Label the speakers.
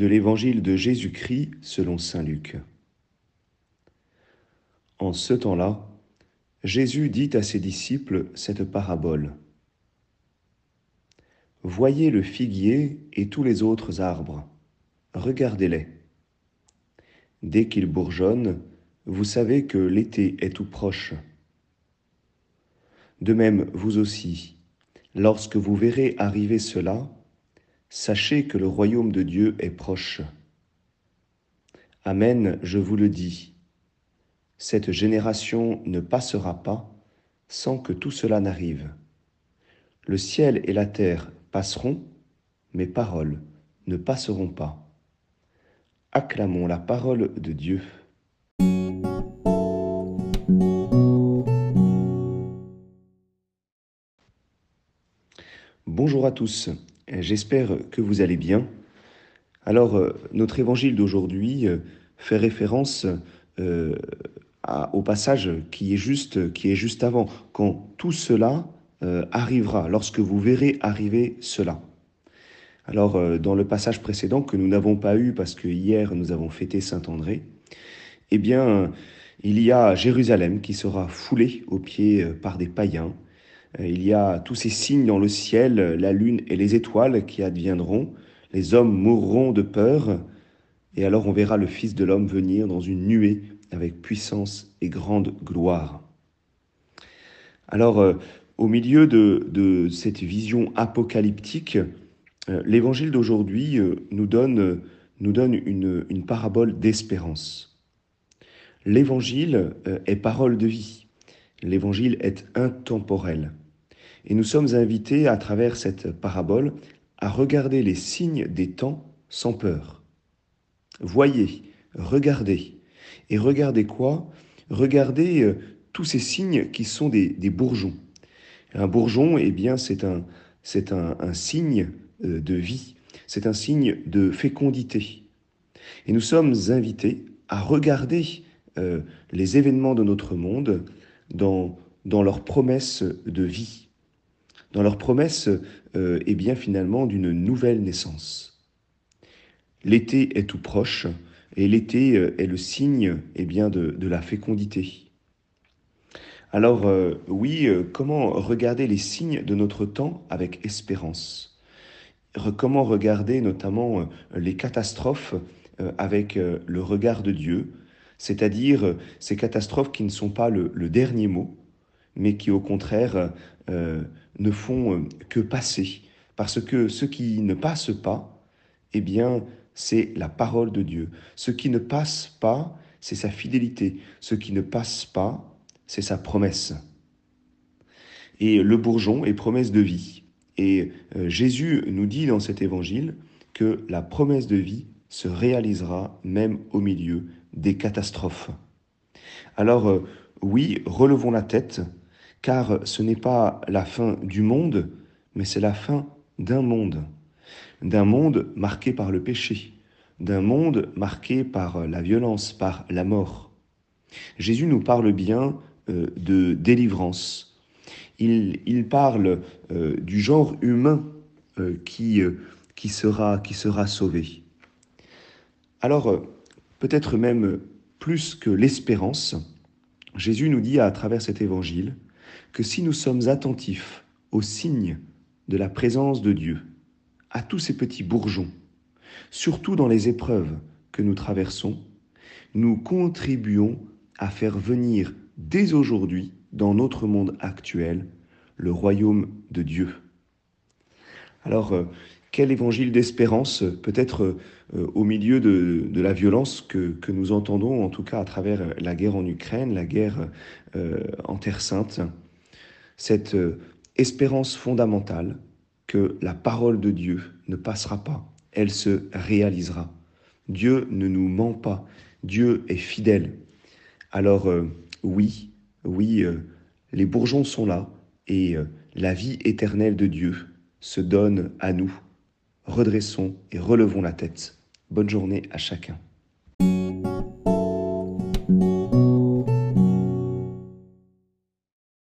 Speaker 1: de l'évangile de Jésus-Christ selon Saint Luc. En ce temps-là, Jésus dit à ses disciples cette parabole. Voyez le figuier et tous les autres arbres, regardez-les. Dès qu'ils bourgeonnent, vous savez que l'été est tout proche. De même, vous aussi, lorsque vous verrez arriver cela, Sachez que le royaume de Dieu est proche. Amen, je vous le dis. Cette génération ne passera pas sans que tout cela n'arrive. Le ciel et la terre passeront, mes paroles ne passeront pas. Acclamons la parole de Dieu. Bonjour à tous. J'espère que vous allez bien. Alors, euh, notre évangile d'aujourd'hui euh, fait référence euh, au passage qui est, juste, qui est juste avant, quand tout cela arrivera, lorsque vous verrez arriver cela. Alors, dans le passage précédent que nous n'avons pas eu parce que hier nous avons fêté Saint-André, eh bien, il y a Jérusalem qui sera foulée aux pieds par des païens, il y a tous ces signes dans le ciel, la lune et les étoiles qui adviendront. Les hommes mourront de peur, et alors on verra le Fils de l'homme venir dans une nuée avec puissance et grande gloire. Alors, euh, au milieu de, cette vision apocalyptique, euh, l'évangile d'aujourd'hui nous donne, nous donne une, une parabole d'espérance. L'évangile est parole de vie. L'évangile est intemporel. Et nous sommes invités à travers cette parabole à regarder les signes des temps sans peur. Voyez, regardez. Et regardez quoi? Regardez euh, tous ces signes qui sont des, bourgeons. Un bourgeon, eh bien, c'est un, c'est un, signe euh, de vie, c'est un signe de fécondité. Et nous sommes invités à regarder euh, les événements de notre monde dans, dans leur promesse de vie dans leur promesse euh, eh bien finalement d'une nouvelle naissance. L'été est tout proche et l'été euh, est le signe eh bien de, la fécondité. Alors euh, oui, comment regarder les signes de notre temps avec espérance? Comment regarder notamment les catastrophes avec le regard de Dieu, c'est-à-dire ces catastrophes qui ne sont pas le dernier mot, mais qui au contraire euh, ne font euh, que passer. Parce que ce qui ne passe pas, eh bien, c'est la parole de Dieu. Ce qui ne passe pas, c'est sa fidélité. Ce qui ne passe pas, c'est sa promesse. Et le bourgeon est promesse de vie. Et euh, Jésus nous dit dans cet évangile que la promesse de vie se réalisera même au milieu des catastrophes. Alors oui, relevons la tête, car ce n'est pas la fin du monde, mais c'est la fin d'un monde, d'un monde marqué par le péché, d'un monde marqué par la violence, par la mort. Jésus nous parle bien euh, de délivrance. Il, parle euh, du genre humain euh, qui, qui, sera, qui sera sauvé. Alors, peut-être même plus que l'espérance, Jésus nous dit à travers cet évangile que si nous sommes attentifs aux signes de la présence de Dieu, à tous ces petits bourgeons, surtout dans les épreuves que nous traversons, nous contribuons à faire venir dès aujourd'hui, dans notre monde actuel, le royaume de Dieu. Alors, euh, quel évangile d'espérance, peut-être euh, au milieu de, la violence que, nous entendons, en tout cas à travers la guerre en Ukraine, la guerre euh, en Terre sainte, cette euh, espérance fondamentale que la parole de Dieu ne passera pas, elle se réalisera. Dieu ne nous ment pas, Dieu est fidèle. Alors oui, oui, les bourgeons sont là et la vie éternelle de Dieu se donne à nous. Redressons et relevons la tête. Bonne journée à chacun.